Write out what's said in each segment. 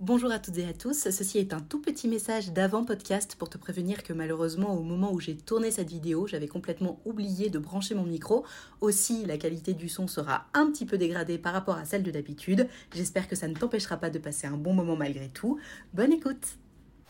Bonjour à toutes et à tous, ceci est un tout petit message d'avant-podcast pour te prévenir que malheureusement au moment où j'ai tourné cette vidéo, j'avais complètement oublié de brancher mon micro. Aussi, la qualité du son sera un petit peu dégradée par rapport à celle de d'habitude. J'espère que ça ne t'empêchera pas de passer un bon moment malgré tout. Bonne écoute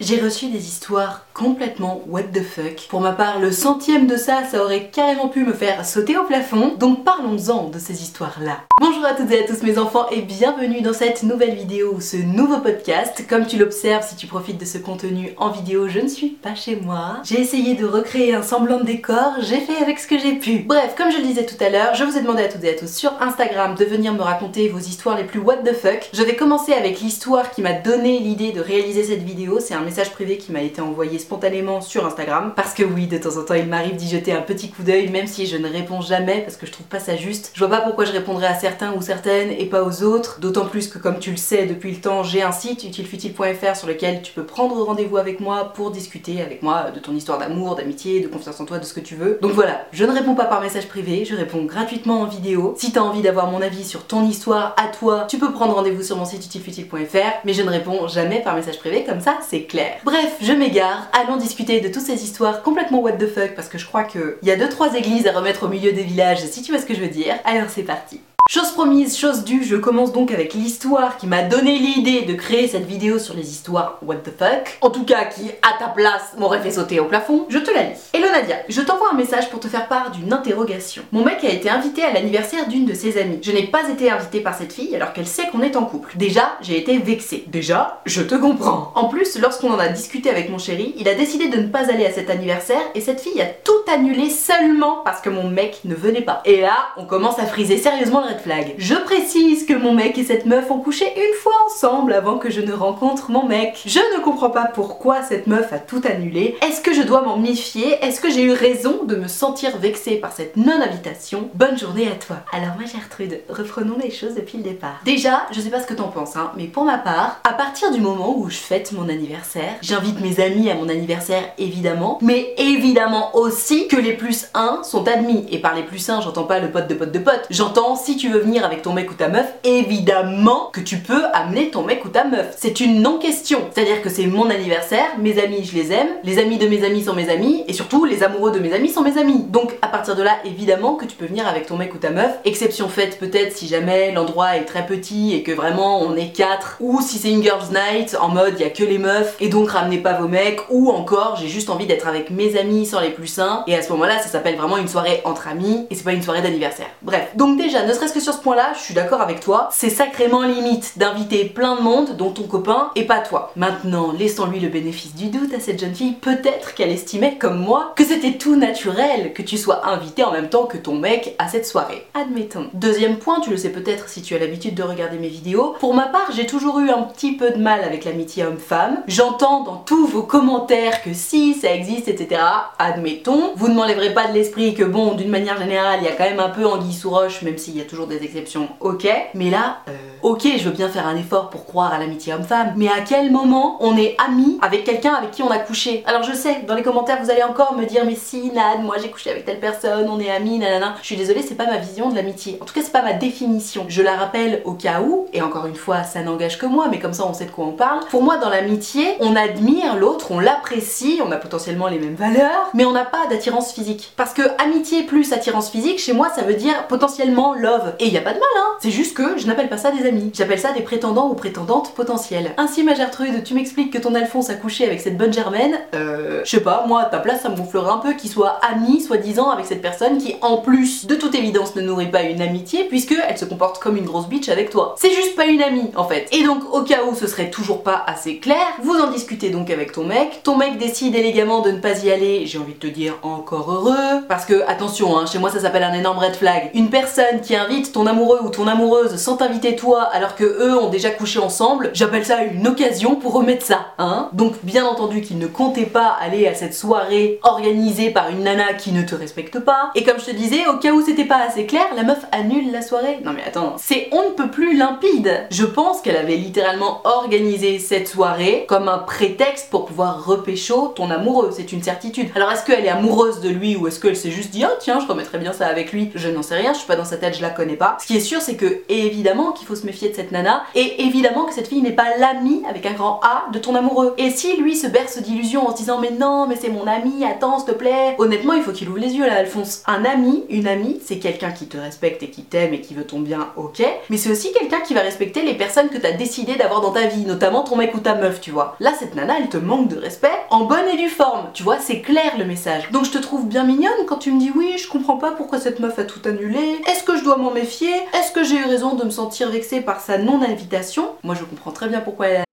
j'ai reçu des histoires complètement what the fuck. Pour ma part, le centième de ça, ça aurait carrément pu me faire sauter au plafond. Donc parlons-en de ces histoires-là. Bonjour à toutes et à tous mes enfants et bienvenue dans cette nouvelle vidéo ou ce nouveau podcast. Comme tu l'observes, si tu profites de ce contenu en vidéo, je ne suis pas chez moi. J'ai essayé de recréer un semblant de décor, j'ai fait avec ce que j'ai pu. Bref, comme je le disais tout à l'heure, je vous ai demandé à toutes et à tous sur Instagram de venir me raconter vos histoires les plus what the fuck. Je vais commencer avec l'histoire qui m'a donné l'idée de réaliser cette vidéo. C'est un message privé qui m'a été envoyé spontanément sur Instagram. Parce que oui, de temps en temps, il m'arrive d'y jeter un petit coup d'œil, même si je ne réponds jamais parce que je trouve pas ça juste. Je vois pas pourquoi je répondrais à certains ou certaines et pas aux autres. D'autant plus que, comme tu le sais depuis le temps, j'ai un site utilefutile.fr sur lequel tu peux prendre rendez-vous avec moi pour discuter avec moi de ton histoire d'amour, d'amitié, de confiance en toi, de ce que tu veux. Donc voilà, je ne réponds pas par message privé, je réponds gratuitement en vidéo. Si t'as envie d'avoir mon avis sur ton histoire à toi, tu peux prendre rendez-vous sur mon site utilefutile.fr, mais je ne réponds jamais par message privé, comme ça c'est clair. Bref, je m'égare, allons discuter de toutes ces histoires complètement what the fuck parce que je crois qu'il y a 2-3 églises à remettre au milieu des villages si tu vois ce que je veux dire. Alors c'est parti. Chose promise, chose due, je commence donc avec l'histoire qui m'a donné l'idée de créer cette vidéo sur les histoires what the fuck. En tout cas, qui à ta place m'aurait fait sauter au plafond. Je te la lis. Hello Nadia, je t'envoie un message pour te faire part d'une interrogation. Mon mec a été invité à l'anniversaire d'une de ses amies. Je n'ai pas été invitée par cette fille alors qu'elle sait qu'on est en couple. Déjà, j'ai été vexée. Déjà, je te comprends. En plus, lorsqu'on en a discuté avec mon chéri, il a décidé de ne pas aller à cet anniversaire et cette fille a tout annulé seulement parce que mon mec ne venait pas. Et là, on commence à friser sérieusement le flag. Je précise que mon mec et cette meuf ont couché une fois ensemble avant que je ne rencontre mon mec. Je ne comprends pas pourquoi cette meuf a tout annulé. Est-ce que je dois m'en méfier? Est-ce que j'ai eu raison de me sentir vexée par cette non-invitation? Bonne journée à toi. Alors moi Gertrude, reprenons les choses depuis le départ. Déjà, je sais pas ce que t'en penses, hein, mais pour ma part, à partir du moment où je fête mon anniversaire, j'invite mes amis à mon anniversaire évidemment, mais évidemment aussi que les plus 1 sont admis. Et par les plus 1, j'entends pas le pote de pote de pote, j'entends si tu veux venir avec ton mec ou ta meuf, évidemment que tu peux amener ton mec ou ta meuf. C'est une non-question. C'est-à-dire que c'est mon anniversaire, mes amis je les aime, les amis de mes amis sont mes amis, et surtout les amoureux de mes amis sont mes amis. Donc à partir de là, évidemment que tu peux venir avec ton mec ou ta meuf. Exception faite peut-être si jamais l'endroit est très petit et que vraiment on est quatre, ou si c'est une girls night en mode il y a que les meufs et donc ramenez pas vos mecs, ou encore j'ai juste envie d'être avec mes amis sans les plus sains, et à ce moment-là ça s'appelle vraiment une soirée entre amis et c'est pas une soirée d'anniversaire. Bref, donc déjà ne serait-ce sur ce point-là, je suis d'accord avec toi, c'est sacrément limite d'inviter plein de monde dont ton copain et pas toi. Maintenant, laissons-lui le bénéfice du doute à cette jeune fille, peut-être qu'elle estimait comme moi que c'était tout naturel que tu sois invité en même temps que ton mec à cette soirée. Admettons. Deuxième point, tu le sais peut-être si tu as l'habitude de regarder mes vidéos, pour ma part, j'ai toujours eu un petit peu de mal avec l'amitié homme-femme. J'entends dans tous vos commentaires que si ça existe, etc. Admettons. Vous ne m'enlèverez pas de l'esprit que bon, d'une manière générale, il y a quand même un peu anguille sous roche, même s'il y a toujours des exceptions, ok. Mais là, euh, ok, je veux bien faire un effort pour croire à l'amitié homme-femme, mais à quel moment on est amis avec quelqu'un avec qui on a couché? Alors je sais, dans les commentaires, vous allez encore me dire, mais si, Nad, moi j'ai couché avec telle personne, on est amis, nanana. Je suis désolée, c'est pas ma vision de l'amitié. En tout cas, c'est pas ma définition. Je la rappelle au cas où, et encore une fois, ça n'engage que moi, mais comme ça on sait de quoi on parle. Pour moi, dans l'amitié, on admire l'autre, on l'apprécie, on a potentiellement les mêmes valeurs, mais on n'a pas d'attirance physique. Parce que amitié plus attirance physique, chez moi, ça veut dire potentiellement love. Et il y a pas de mal, hein. C'est juste que je n'appelle pas ça des amis. J'appelle ça des prétendants ou prétendantes potentielles. Ainsi, ma Gertrude, tu m'expliques que ton Alphonse a couché avec cette bonne Germaine. Euh, je sais pas, moi à ta place, ça me gonflerait un peu qu'il soit ami, soi-disant, avec cette personne qui, en plus, de toute évidence, ne nourrit pas une amitié puisque elle se comporte comme une grosse bitch avec toi. C'est juste pas une amie, en fait. Et donc, au cas où ce serait toujours pas assez clair, vous en discutez donc avec ton mec. Ton mec décide élégamment de ne pas y aller. J'ai envie de te dire encore heureux. Parce que, attention, hein, chez moi ça s'appelle un énorme red flag. Une personne qui invite ton amoureux ou ton amoureuse sans t'inviter toi alors que eux ont déjà couché ensemble, j'appelle ça une occasion pour remettre ça, hein. Donc, bien entendu qu'il ne comptait pas aller à cette soirée organisée par une nana qui ne te respecte pas. Et comme je te disais, au cas où c'était pas assez clair, la meuf annule la soirée. Non mais attends, c'est on ne peut plus limpide. Je pense qu'elle avait littéralement organisé cette soirée comme un prétexte pour pouvoir repécho ton amoureux, c'est une certitude. Alors est-ce qu'elle est amoureuse de lui ou est-ce qu'elle s'est juste dit oh tiens je remettrais bien ça avec lui? Je n'en sais rien, je suis pas dans sa tête, je la connais pas. Ce qui est sûr c'est que évidemment qu'il faut se méfier de cette nana et évidemment que cette fille n'est pas l'amie avec un grand A de ton amoureux. Et si lui se berce d'illusions en se disant mais non mais c'est mon ami, attends s'il te plaît, honnêtement il faut qu'il ouvre les yeux là Alphonse. Un ami, une amie, c'est quelqu'un qui te respecte et qui t'aime et qui veut ton bien, ok, mais c'est aussi quelqu'un qui va respecter les personnes que t'as décidé d'avoir dans ta vie, notamment ton mec ou ta meuf, tu vois. Là cette nana elle te manque de respect en bonne et due forme, tu vois, c'est clair le message. Donc je te trouve bien mignonne quand tu me dis oui, je comprends pas pourquoi cette meuf a tout annulé, est-ce que je dois m'en est-ce que j'ai eu raison de me sentir vexée par sa non-invitation? Moi je comprends très bien pourquoi elle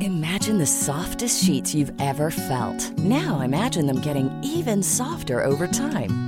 Imagine the softest sheets you've ever felt. Now imagine them getting even softer over time.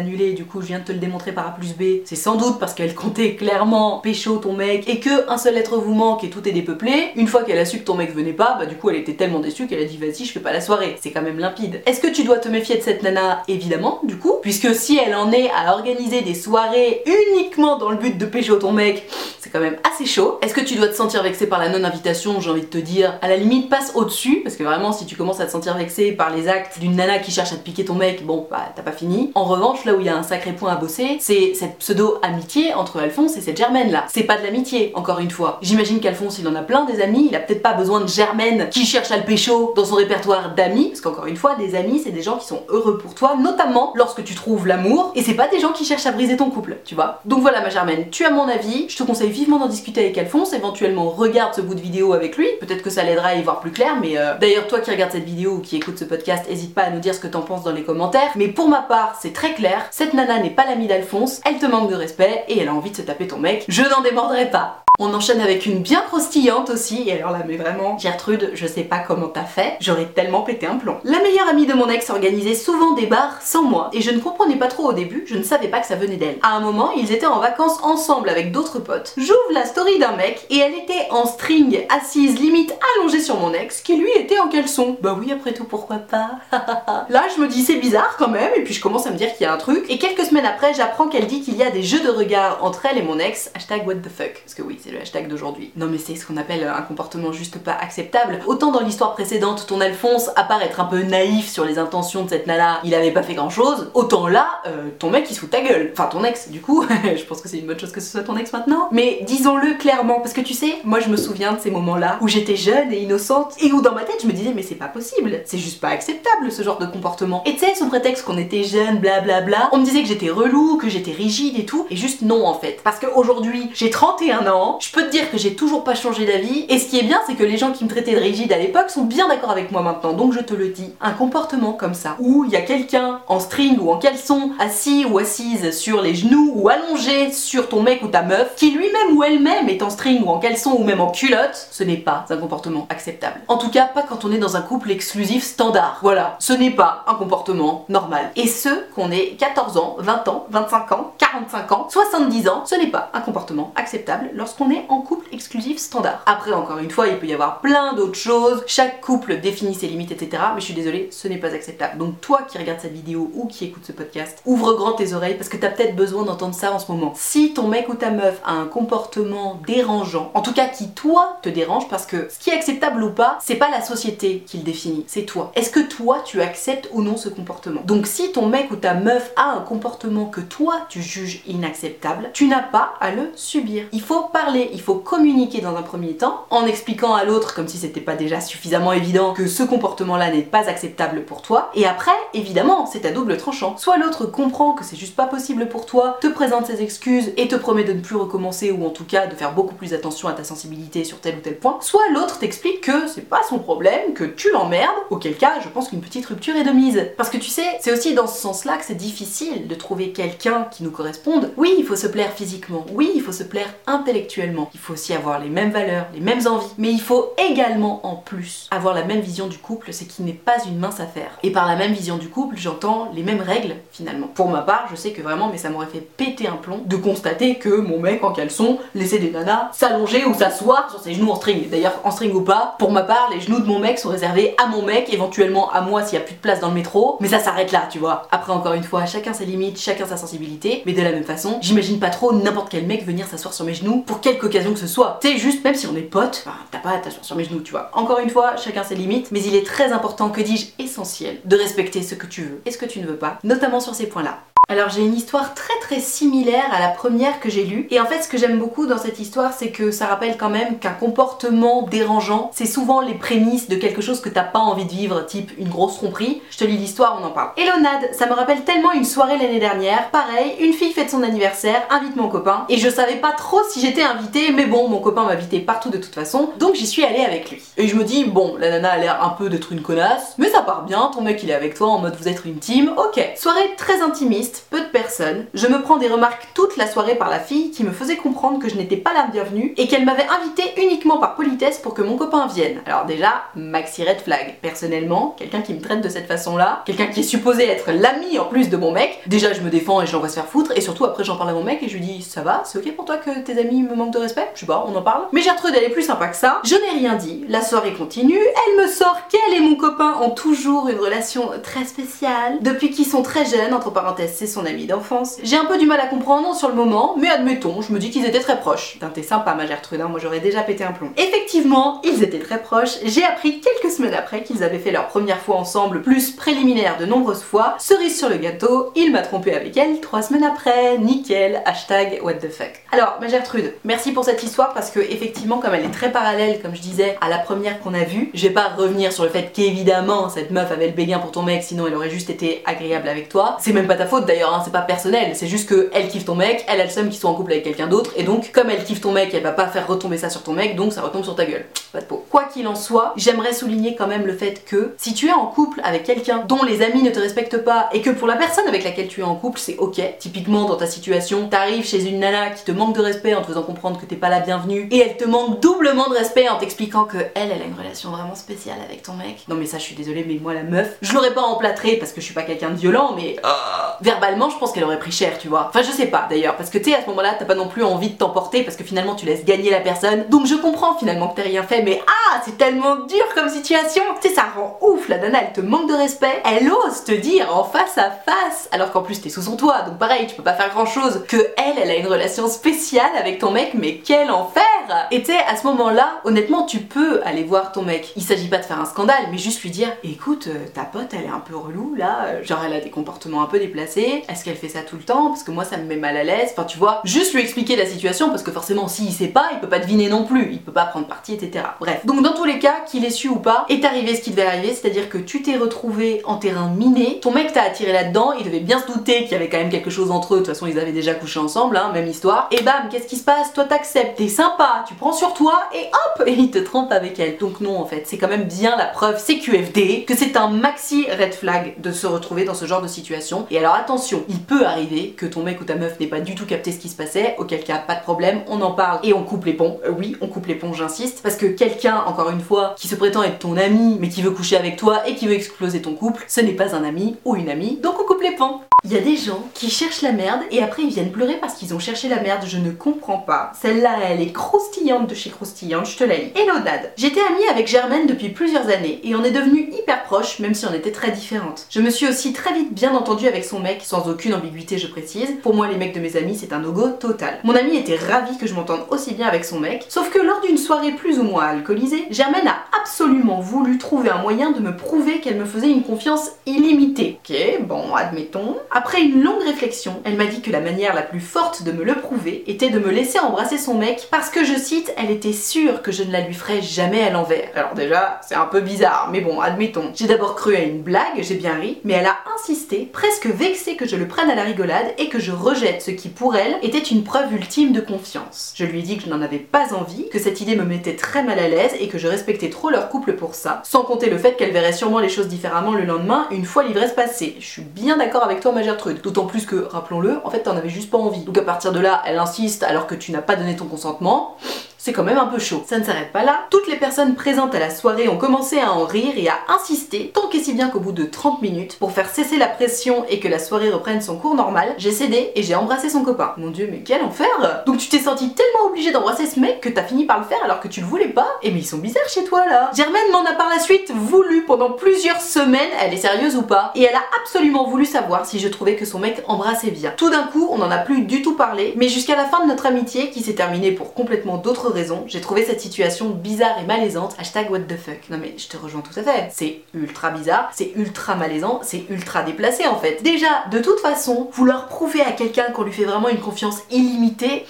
annulé, du coup je viens de te le démontrer par A plus B, c'est sans doute parce qu'elle comptait clairement pécho ton mec et que un seul être vous manque et tout est dépeuplé. Une fois qu'elle a su que ton mec venait pas, bah du coup elle était tellement déçue qu'elle a dit vas-y je fais pas la soirée. C'est quand même limpide. Est-ce que tu dois te méfier de cette nana? Évidemment, du coup, puisque si elle en est à organiser des soirées uniquement dans le but de pécho ton mec, c'est quand même assez chaud. Est-ce que tu dois te sentir vexé par la non-invitation? J'ai envie de te dire, à la limite passe au-dessus, parce que vraiment si tu commences à te sentir vexé par les actes d'une nana qui cherche à te piquer ton mec, bon bah t'as pas fini. En revanche, là où il y a un sacré point à bosser, c'est cette pseudo-amitié entre Alphonse et cette Germaine là. C'est pas de l'amitié, encore une fois. J'imagine qu'Alphonse il en a plein des amis, il a peut-être pas besoin de Germaine qui cherche à le pécho dans son répertoire d'amis, parce qu'encore une fois, des amis c'est des gens qui sont heureux pour toi, notamment lorsque tu trouves l'amour, et c'est pas des gens qui cherchent à briser ton couple, tu vois. Donc voilà ma Germaine, tu as mon avis, je te conseille vivement d'en discuter avec Alphonse, éventuellement regarde ce bout de vidéo avec lui, peut-être que ça l'aidera à y voir plus clair, mais euh, d'ailleurs toi qui regardes cette vidéo ou qui écoute ce podcast, n'hésite pas à nous dire ce que t'en penses dans les commentaires, mais pour ma part c'est très clair, cette nana n'est pas l'amie d'Alphonse, elle te manque de respect et elle a envie de se taper ton mec, je n'en démordrai pas. On enchaîne avec une bien croustillante aussi, et alors là, mais vraiment, Gertrude, je sais pas comment t'as fait, j'aurais tellement pété un plomb. La meilleure amie de mon ex organisait souvent des bars sans moi, et je ne comprenais pas trop au début, je ne savais pas que ça venait d'elle. À un moment, ils étaient en vacances ensemble avec d'autres potes. J'ouvre la story d'un mec, et elle était en string, assise, limite allongée sur mon ex, qui lui était en caleçon. Bah oui, après tout, pourquoi pas? Là, je me dis c'est bizarre quand même, et puis je commence à me dire qu'il y a un truc, et quelques semaines après, j'apprends qu'elle dit qu'il y a des jeux de regard entre elle et mon ex, hashtag what the fuck, parce que oui, c'est le hashtag d'aujourd'hui. Non mais c'est ce qu'on appelle un comportement juste pas acceptable. Autant dans l'histoire précédente, ton Alphonse, à part être un peu naïf sur les intentions de cette nana, il avait pas fait grand chose, autant là, euh, ton mec il se fout ta gueule. Enfin ton ex, du coup, je pense que c'est une bonne chose que ce soit ton ex maintenant. Mais disons-le clairement, parce que tu sais, moi je me souviens de ces moments-là où j'étais jeune et innocente, et où dans ma tête je me disais mais c'est pas possible, c'est juste pas acceptable ce genre de comportement. Et tu sais, sous prétexte qu'on était jeune, blablabla, on me disait que j'étais relou, que j'étais rigide et tout, et juste non en fait. Parce qu'aujourd'hui, j'ai 31 ans, je peux te dire que j'ai toujours pas changé d'avis. Et ce qui est bien, c'est que les gens qui me traitaient de rigide à l'époque sont bien d'accord avec moi maintenant. Donc je te le dis, un comportement comme ça, où il y a quelqu'un en string ou en caleçon, assis ou assise sur les genoux ou allongé sur ton mec ou ta meuf, qui lui-même ou elle-même est en string ou en caleçon ou même en culotte, ce n'est pas un comportement acceptable. En tout cas, pas quand on est dans un couple exclusif standard. Voilà, ce n'est pas un comportement normal. Et ce, qu'on ait 14 ans, 20 ans, 25 ans, 45 ans, 70 ans, ce n'est pas un comportement acceptable lorsqu'on est en couple exclusif standard. Après, encore une fois, il peut y avoir plein d'autres choses, chaque couple définit ses limites, etc. Mais je suis désolée, ce n'est pas acceptable. Donc toi qui regardes cette vidéo ou qui écoute ce podcast, ouvre grand tes oreilles parce que t'as peut-être besoin d'entendre ça en ce moment. Si ton mec ou ta meuf a un comportement dérangeant, en tout cas qui toi te dérange, parce que ce qui est acceptable ou pas, c'est pas la société qui le définit, c'est toi. Est-ce que toi tu acceptes ou non ce comportement? Donc si ton mec ou ta meuf a un comportement que toi tu juges inacceptable, tu n'as pas à le subir. Il faut parler, il faut communiquer dans un premier temps en expliquant à l'autre, comme si c'était pas déjà suffisamment évident, que ce comportement-là n'est pas acceptable pour toi. Et après, évidemment, c'est à double tranchant. Soit l'autre comprend que c'est juste pas possible pour toi, te présente ses excuses et te promet de ne plus recommencer ou en tout cas de faire beaucoup plus attention à ta sensibilité sur tel ou tel point. Soit l'autre t'explique que c'est pas son problème, que tu l'emmerdes, auquel cas je pense qu'une petite rupture est de mise. Parce que tu sais, c'est aussi dans ce sens-là que c'est difficile de trouver quelqu'un qui nous corresponde. Oui, il faut se plaire physiquement, oui, il faut se plaire intellectuellement, il faut aussi avoir les mêmes valeurs, les mêmes envies, mais il faut également en plus avoir la même vision du couple, c'est qu'il n'est pas une mince affaire. Et par la même vision du couple, j'entends les mêmes règles finalement. Pour ma part, je sais que vraiment, mais ça m'aurait fait péter un plomb de constater que mon mec en caleçon laissait des nanas s'allonger ou s'asseoir sur ses genoux en string. D'ailleurs, en string ou pas, pour ma part, les genoux de mon mec sont réservés à mon mec, éventuellement à moi s'il y a plus de place dans le métro, mais ça s'arrête là, tu vois. Après, encore une fois, chacun ses limites, chacun sa sensibilité, mais de la même façon, j'imagine pas trop n'importe quel mec venir s'asseoir sur mes genoux pour quelque occasion que ce soit. C'est juste, même si on est potes, t'as pas à t'asseoir sur mes genoux, tu vois. Encore une fois, chacun ses limites, mais il est très important, que dis-je, essentiel, de respecter ce que tu veux et ce que tu ne veux pas, notamment sur ces points-là. Alors j'ai une histoire très très similaire à la première que j'ai lue et en fait ce que j'aime beaucoup dans cette histoire c'est que ça rappelle quand même qu'un comportement dérangeant c'est souvent les prémices de quelque chose que t'as pas envie de vivre type une grosse tromperie. Je te lis l'histoire, on en parle. Elonade, ça me rappelle tellement une soirée l'année dernière, pareil, une fille fête son anniversaire, invite mon copain et je savais pas trop si j'étais invitée mais bon mon copain m'invitait partout de toute façon donc j'y suis allée avec lui. Et je me dis bon la nana a l'air un peu d'être une connasse mais ça part bien, ton mec il est avec toi en mode vous êtes une team, ok. Soirée très intimiste peu de personnes. Je me prends des remarques toute la soirée par la fille qui me faisait comprendre que je n'étais pas la bienvenue et qu'elle m'avait invité uniquement par politesse pour que mon copain vienne. Alors déjà, maxi red flag. Personnellement, quelqu'un qui me traite de cette façon-là, quelqu'un qui est supposé être l'ami en plus de mon mec, déjà je me défends et je l'envoie se faire foutre et surtout après j'en parle à mon mec et je lui dis ça va, c'est ok pour toi que tes amis me manquent de respect? Je sais pas, on en parle. Mais Gertrude elle est plus sympa que ça. Je n'ai rien dit. La soirée continue. Elle me sort qu'elle et mon copain ont toujours une relation très spéciale depuis qu'ils sont très jeunes. Entre parenthèses, son ami d'enfance. J'ai un peu du mal à comprendre sur le moment, mais admettons, je me dis qu'ils étaient très proches. T'es sympa ma Gertrude, moi j'aurais déjà pété un plomb. Effectivement, ils étaient très proches. J'ai appris quelques semaines après qu'ils avaient fait leur première fois ensemble, plus préliminaire de nombreuses fois. Cerise sur le gâteau, il m'a trompé avec elle trois semaines après. Nickel, hashtag what the fuck. Alors, ma Gertrude, merci pour cette histoire parce que effectivement, comme elle est très parallèle, comme je disais, à la première qu'on a vue, je vais pas revenir sur le fait qu'évidemment cette meuf avait le béguin pour ton mec, sinon elle aurait juste été agréable avec toi. C'est même pas ta faute d'ailleurs, hein, c'est pas personnel, c'est juste que elle kiffe ton mec, elle a le seum qu'ils soit en couple avec quelqu'un d'autre, et donc comme elle kiffe ton mec, elle va pas faire retomber ça sur ton mec, donc ça retombe sur ta gueule. Pas de peau. Quoi qu'il en soit, j'aimerais souligner quand même le fait que si tu es en couple avec quelqu'un dont les amis ne te respectent pas, et que pour la personne avec laquelle tu es en couple, c'est ok. Typiquement dans ta situation, t'arrives chez une nana qui te manque de respect en te faisant comprendre que t'es pas la bienvenue, et elle te manque doublement de respect en t'expliquant que elle, elle a une relation vraiment spéciale avec ton mec. Non mais ça, je suis désolée, mais moi la meuf, je l'aurais pas emplâtré parce que je suis pas quelqu'un de violent, mais ah. Verbalement, je pense qu'elle aurait pris cher, tu vois. Enfin, je sais pas d'ailleurs, parce que tu sais, à ce moment-là, t'as pas non plus envie de t'emporter parce que finalement, tu laisses gagner la personne. Donc je comprends finalement que t'as rien fait, mais ah, c'est tellement dur comme situation. Tu sais, ça rend ouf, la nana, elle te manque de respect, elle ose te dire en face à face, alors qu'en plus t'es sous son toit, donc pareil, tu peux pas faire grand chose, que elle, elle a une relation spéciale avec ton mec, mais quel enfer Et tu sais, à ce moment-là, honnêtement, tu peux aller voir ton mec. Il s'agit pas de faire un scandale, mais juste lui dire, écoute, euh, ta pote, elle est un peu relou là, genre elle a des comportements un peu déplacés, est-ce qu'elle fait ça tout le temps? Parce que moi ça me met mal à l'aise, enfin tu vois, juste lui expliquer la situation parce que forcément s'il sait pas, il peut pas deviner non plus, il peut pas prendre parti, etc. Bref. Donc dans tous les cas, qu'il ait su ou pas, est arrivé ce qui devait arriver, c'est-à-dire que tu t'es retrouvé en terrain miné, ton mec t'a attiré là-dedans, il devait bien se douter qu'il y avait quand même quelque chose entre eux, de toute façon ils avaient déjà couché ensemble, hein, même histoire, et bam, qu'est-ce qui se passe? Toi t'acceptes, t'es sympa, tu prends sur toi et hop, et il te trompe avec elle. Donc non en fait, c'est quand même bien la preuve CQFD que c'est un maxi red flag de se retrouver dans ce genre de situation. Et alors attention, il peut arriver que ton mec ou ta meuf n'ait pas du tout capté ce qui se passait, auquel cas pas de problème, on en parle et on coupe les ponts. Euh, oui, on coupe les ponts, j'insiste, parce que quelqu'un, encore une fois, qui se prétend être ton ami, mais qui veut coucher avec toi et qui veut exploser ton couple, ce n'est pas un ami ou une amie, donc on coupe les ponts. Il y a des gens qui cherchent la merde et après ils viennent pleurer parce qu'ils ont cherché la merde, je ne comprends pas. Celle-là, elle est croustillante de chez croustillante, je te la lis. Hello Dad. J'étais amie avec Germaine depuis plusieurs années et on est devenus hyper proches même si on était très différentes. Je me suis aussi très vite bien entendue avec son mec, sans aucune ambiguïté je précise. Pour moi les mecs de mes amis c'est un no-go total. Mon ami était ravi que je m'entende aussi bien avec son mec, sauf que lors d'une soirée plus ou moins alcoolisée, Germaine a absolument voulu trouver un moyen de me prouver qu'elle me faisait une confiance illimitée. Ok, bon, admettons. Après une longue réflexion, elle m'a dit que la manière la plus forte de me le prouver était de me laisser embrasser son mec parce que, je cite, elle était sûre que je ne la lui ferais jamais à l'envers. Alors déjà, c'est un peu bizarre, mais bon, admettons. J'ai d'abord cru à une blague, j'ai bien ri, mais elle a insisté, presque vexée que je le prenne à la rigolade et que je rejette ce qui pour elle était une preuve ultime de confiance. Je lui ai dit que je n'en avais pas envie, que cette idée me mettait très mal à l'aise et que je respectais trop leur couple pour ça, sans compter le fait qu'elle verrait sûrement les choses différemment le lendemain une fois l'ivresse passée. Je suis bien d'accord avec toi ma Gertrude. D'autant plus que, rappelons-le, en fait t'en avais juste pas envie. Donc à partir de là, elle insiste alors que tu n'as pas donné ton consentement c'est quand même un peu chaud. Ça ne s'arrête pas là. Toutes les personnes présentes à la soirée ont commencé à en rire et à insister, tant et si bien qu'au bout de 30 minutes, pour faire cesser la pression et que la soirée reprenne son cours normal, j'ai cédé et j'ai embrassé son copain. Mon dieu, mais quel enfer Donc tu t'es senti tellement obligé d'embrasser ce mec que t'as fini par le faire alors que tu le voulais pas? Et mais ils sont bizarres chez toi là Germaine m'en a par la suite voulu pendant plusieurs semaines, elle est sérieuse ou pas, et elle a absolument voulu savoir si je trouvais que son mec embrassait bien. Tout d'un coup, on en a plus du tout parlé, mais jusqu'à la fin de notre amitié, qui s'est terminée pour complètement d'autres j'ai trouvé cette situation bizarre et malaisante. Hashtag what the fuck. Non mais je te rejoins tout à fait. C'est ultra bizarre, c'est ultra malaisant, c'est ultra déplacé en fait. Déjà, de toute façon, vouloir prouver à quelqu'un qu'on lui fait vraiment une confiance illimitée,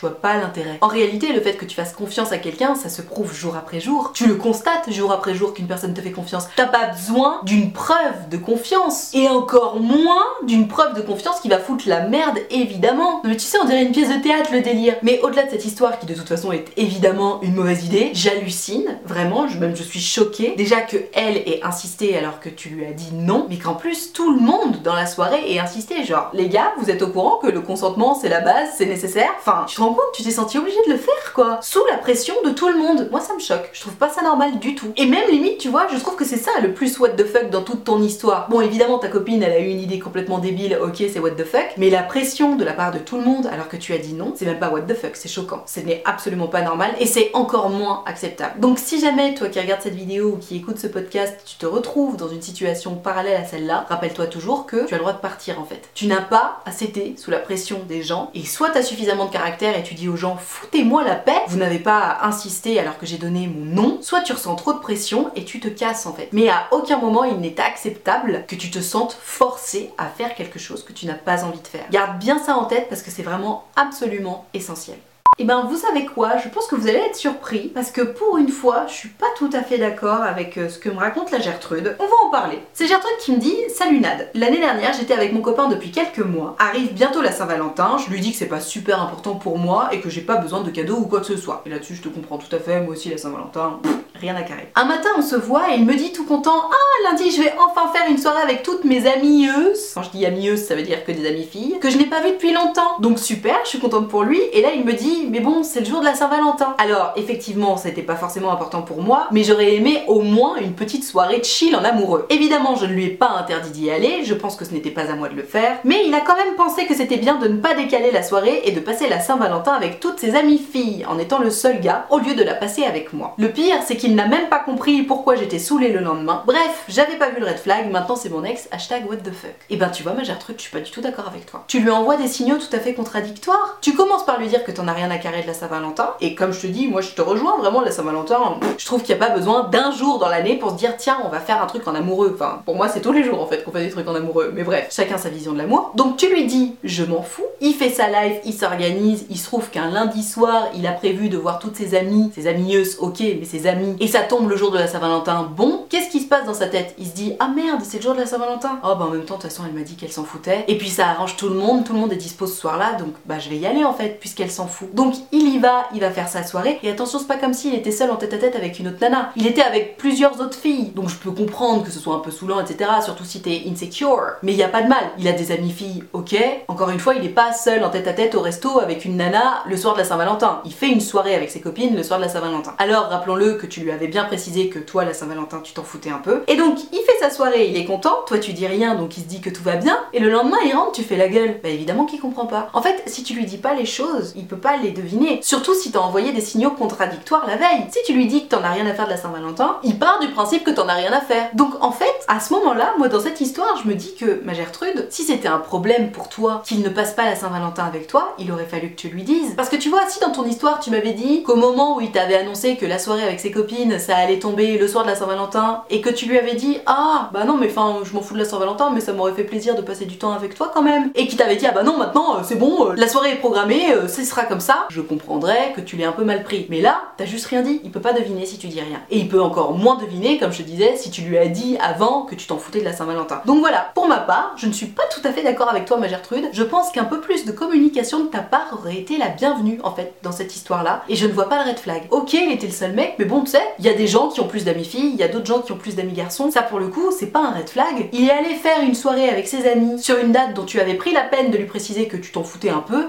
je vois pas l'intérêt. En réalité, le fait que tu fasses confiance à quelqu'un, ça se prouve jour après jour. Tu le constates jour après jour qu'une personne te fait confiance. T'as pas besoin d'une preuve de confiance. Et encore moins d'une preuve de confiance qui va foutre la merde, évidemment. Mais tu sais, on dirait une pièce de théâtre, le délire. Mais au-delà de cette histoire, qui de toute façon est évidemment une mauvaise idée, j'hallucine, vraiment, même je suis choquée. Déjà que elle ait insisté alors que tu lui as dit non, mais qu'en plus tout le monde dans la soirée ait insisté. Genre, les gars, vous êtes au courant que le consentement c'est la base, c'est nécessaire? Enfin, tu te rends compte, tu t'es senti obligé de le faire quoi. Sous la pression de tout le monde. Moi ça me choque. Je trouve pas ça normal du tout. Et même limite, tu vois, je trouve que c'est ça le plus what the fuck dans toute ton histoire. Bon, évidemment, ta copine elle a eu une idée complètement débile, ok, c'est what the fuck. Mais la pression de la part de tout le monde alors que tu as dit non, c'est même pas what the fuck, c'est choquant. Ce n'est absolument pas normal et c'est encore moins acceptable. Donc si jamais toi qui regardes cette vidéo ou qui écoute ce podcast, tu te retrouves dans une situation parallèle à celle-là, rappelle-toi toujours que tu as le droit de partir en fait. Tu n'as pas à céder sous la pression des gens et soit t'as suffisamment de caractère et tu dis aux gens foutez-moi la paix, vous n'avez pas à insister alors que j'ai donné mon nom, soit tu ressens trop de pression et tu te casses en fait. Mais à aucun moment il n'est acceptable que tu te sentes forcé à faire quelque chose que tu n'as pas envie de faire. Garde bien ça en tête parce que c'est vraiment absolument essentiel. Et ben vous savez quoi, je pense que vous allez être surpris parce que pour une fois, je suis pas tout à fait d'accord avec euh, ce que me raconte la Gertrude. On va en en parler. C'est Gertrude qui me dit Salut Nad, l'année dernière j'étais avec mon copain depuis quelques mois. Arrive bientôt la Saint-Valentin, je lui dis que c'est pas super important pour moi et que j'ai pas besoin de cadeaux ou quoi que ce soit. Et là-dessus je te comprends tout à fait, moi aussi la Saint-Valentin, rien à carrer. Un matin on se voit et il me dit tout content Ah lundi je vais enfin faire une soirée avec toutes mes amieuses. Quand je dis amieuses ça veut dire que des amies filles, que je n'ai pas vu depuis longtemps. Donc super, je suis contente pour lui. Et là il me dit Mais bon, c'est le jour de la Saint-Valentin. Alors effectivement c'était pas forcément important pour moi, mais j'aurais aimé au moins une petite soirée chill en amoureux. Évidemment je ne lui ai pas interdit d'y aller, je pense que ce n'était pas à moi de le faire, mais il a quand même pensé que c'était bien de ne pas décaler la soirée et de passer la Saint-Valentin avec toutes ses amies filles, en étant le seul gars, au lieu de la passer avec moi. Le pire, c'est qu'il n'a même pas compris pourquoi j'étais saoulée le lendemain. Bref, j'avais pas vu le red flag, maintenant c'est mon ex, hashtag what the fuck. Et ben tu vois ma Gertrude, je suis pas du tout d'accord avec toi. Tu lui envoies des signaux tout à fait contradictoires. Tu commences par lui dire que t'en as rien à carrer de la Saint-Valentin, et comme je te dis, moi je te rejoins vraiment la Saint-Valentin, je trouve qu'il n'y a pas besoin d'un jour dans l'année pour se dire tiens on va faire un truc en amoureux. Enfin, pour moi c'est tous les jours en fait qu'on fait des trucs en amoureux, mais bref, chacun sa vision de l'amour. Donc tu lui dis je m'en fous, il fait sa life, il s'organise, il se trouve qu'un lundi soir il a prévu de voir toutes ses amies, ses amieuses, ok, mais ses et ça tombe le jour de la Saint-Valentin, bon, qu'est-ce qui se passe dans sa tête? Il se dit ah merde, c'est le jour de la Saint-Valentin. Oh bah en même temps, de toute façon elle m'a dit qu'elle s'en foutait, et puis ça arrange tout le monde, tout le monde est dispo ce soir-là, donc bah je vais y aller en fait, puisqu'elle s'en fout. Donc il y va, il va faire sa soirée, et attention, c'est pas comme s'il était seul en tête à tête avec une autre nana. Il était avec plusieurs autres filles, donc je peux comprendre que ce soit un peu saoulant, etc. Surtout si t'es insecure. Mais il y a pas de mal. Il a des amis filles, ok. Encore une fois, il est pas seul en tête à tête au resto avec une nana le soir de la Saint-Valentin. Il fait une soirée avec ses copines le soir de la Saint-Valentin. Alors rappelons-le que tu lui avais bien précisé que toi la Saint-Valentin tu t'en foutais un peu. Et donc il fait sa soirée, il est content, toi tu dis rien donc il se dit que tout va bien. Et le lendemain il rentre, tu fais la gueule. Bah évidemment qu'il comprend pas. En fait, si tu lui dis pas les choses, il peut pas les deviner. Surtout si t'as envoyé des signaux contradictoires la veille. Si tu lui dis que t'en as rien à faire de la Saint-Valentin, il part du principe que t'en as rien à faire. Donc en fait, à ce moment-là, moi dans cette histoire, je me dis que ma Gertrude, si c'était un problème pour toi qu'il ne passe pas la Saint-Valentin avec toi, il aurait fallu que tu lui dises. Parce que tu vois, si dans ton histoire tu m'avais dit qu'au moment où il t'avait annoncé que la soirée avec ses copines ça allait tomber le soir de la Saint-Valentin et que tu lui avais dit ah bah non mais enfin je m'en fous de la Saint-Valentin mais ça m'aurait fait plaisir de passer du temps avec toi quand même et qui t'avait dit ah bah non maintenant euh, c'est bon euh, la soirée est programmée euh, ce sera comme ça je comprendrais que tu l'aies un peu mal pris. Mais là t'as juste rien dit. Il peut pas deviner si tu dis rien. Et il peut encore moins deviner comme je te disais si tu lui as dit avant que tu t'en foutais de la Saint-Valentin. Donc voilà. Pour ma part je ne suis pas tout à fait d'accord avec toi ma Gertrude. Je pense qu'un peu plus de communication de ta part aurait été la bienvenue en fait dans cette histoire là et je ne vois pas le red flag. Ok il était le seul mec mais bon tu sais il y a des gens qui ont plus d'amis filles il y a d'autres gens qui ont plus d'amis garçons. Ça pour le coup c'est pas un red flag. Il est allé faire une soirée avec ses amis sur une date dont tu avais pris la peine de lui préciser que tu t'en foutais un peu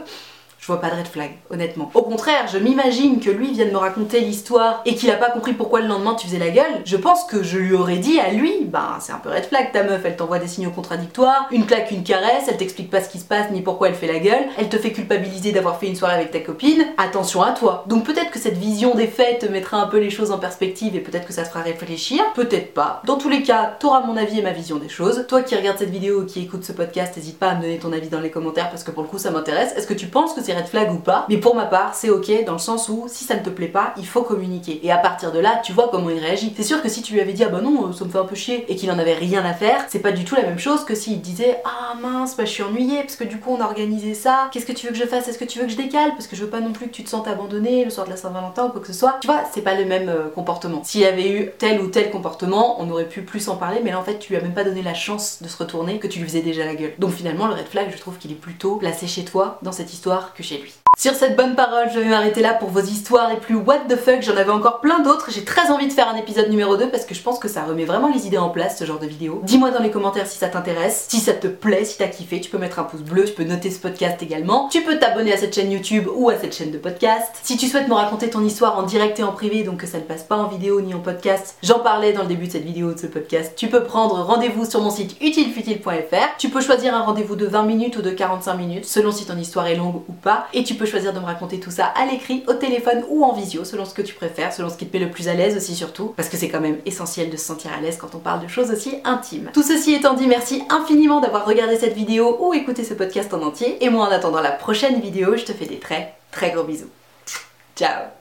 je vois pas de red flag, honnêtement. Au contraire, je m'imagine que lui vienne me raconter l'histoire et qu'il a pas compris pourquoi le lendemain tu faisais la gueule. Je pense que je lui aurais dit à lui, bah c'est un peu red flag ta meuf, elle t'envoie des signaux contradictoires, une claque, une caresse, elle t'explique pas ce qui se passe ni pourquoi elle fait la gueule, elle te fait culpabiliser d'avoir fait une soirée avec ta copine, attention à toi. Donc peut-être que cette vision des faits te mettra un peu les choses en perspective et peut-être que ça te fera réfléchir, peut-être pas. Dans tous les cas, t'auras mon avis et ma vision des choses. Toi qui regardes cette vidéo ou qui écoute ce podcast, n'hésite pas à me donner ton avis dans les commentaires parce que pour le coup ça m'intéresse. Est-ce que tu penses que c'est red flag ou pas mais pour ma part, c'est ok dans le sens où si ça ne te plaît pas, il faut communiquer. Et à partir de là, tu vois comment il réagit. C'est sûr que si tu lui avais dit ah bah non, ça me fait un peu chier et qu'il en avait rien à faire, c'est pas du tout la même chose que s'il disait ah mince, bah je suis ennuyée parce que du coup on a organisé ça. Qu'est-ce que tu veux que je fasse? Est-ce que tu veux que je décale? Parce que je veux pas non plus que tu te sentes abandonné le soir de la Saint-Valentin ou quoi que ce soit. Tu vois, c'est pas le même euh, comportement. S'il y avait eu tel ou tel comportement, on aurait pu plus en parler, mais là en fait tu lui as même pas donné la chance de se retourner que tu lui faisais déjà la gueule. Donc finalement le red flag, je trouve qu'il est plutôt placé chez toi dans cette histoire que chez lui. Sur cette bonne parole, je vais m'arrêter là pour vos histoires les plus what the fuck. J'en avais encore plein d'autres. J'ai très envie de faire un épisode numéro 2 parce que je pense que ça remet vraiment les idées en place, ce genre de vidéo. Dis-moi dans les commentaires si ça t'intéresse, si ça te plaît, si t'as kiffé. Tu peux mettre un pouce bleu, tu peux noter ce podcast également. Tu peux t'abonner à cette chaîne YouTube ou à cette chaîne de podcast. Si tu souhaites me raconter ton histoire en direct et en privé, donc que ça ne passe pas en vidéo ni en podcast, j'en parlais dans le début de cette vidéo, de ce podcast, tu peux prendre rendez-vous sur mon site utilefutile.fr. Tu peux choisir un rendez-vous de 20 minutes ou de 45 minutes, selon si ton histoire est longue ou pas. Et tu peux choisir de me raconter tout ça à l'écrit, au téléphone ou en visio, selon ce que tu préfères, selon ce qui te met le plus à l'aise aussi surtout, parce que c'est quand même essentiel de se sentir à l'aise quand on parle de choses aussi intimes. Tout ceci étant dit, merci infiniment d'avoir regardé cette vidéo ou écouté ce podcast en entier, et moi en attendant la prochaine vidéo, je te fais des très très gros bisous. Ciao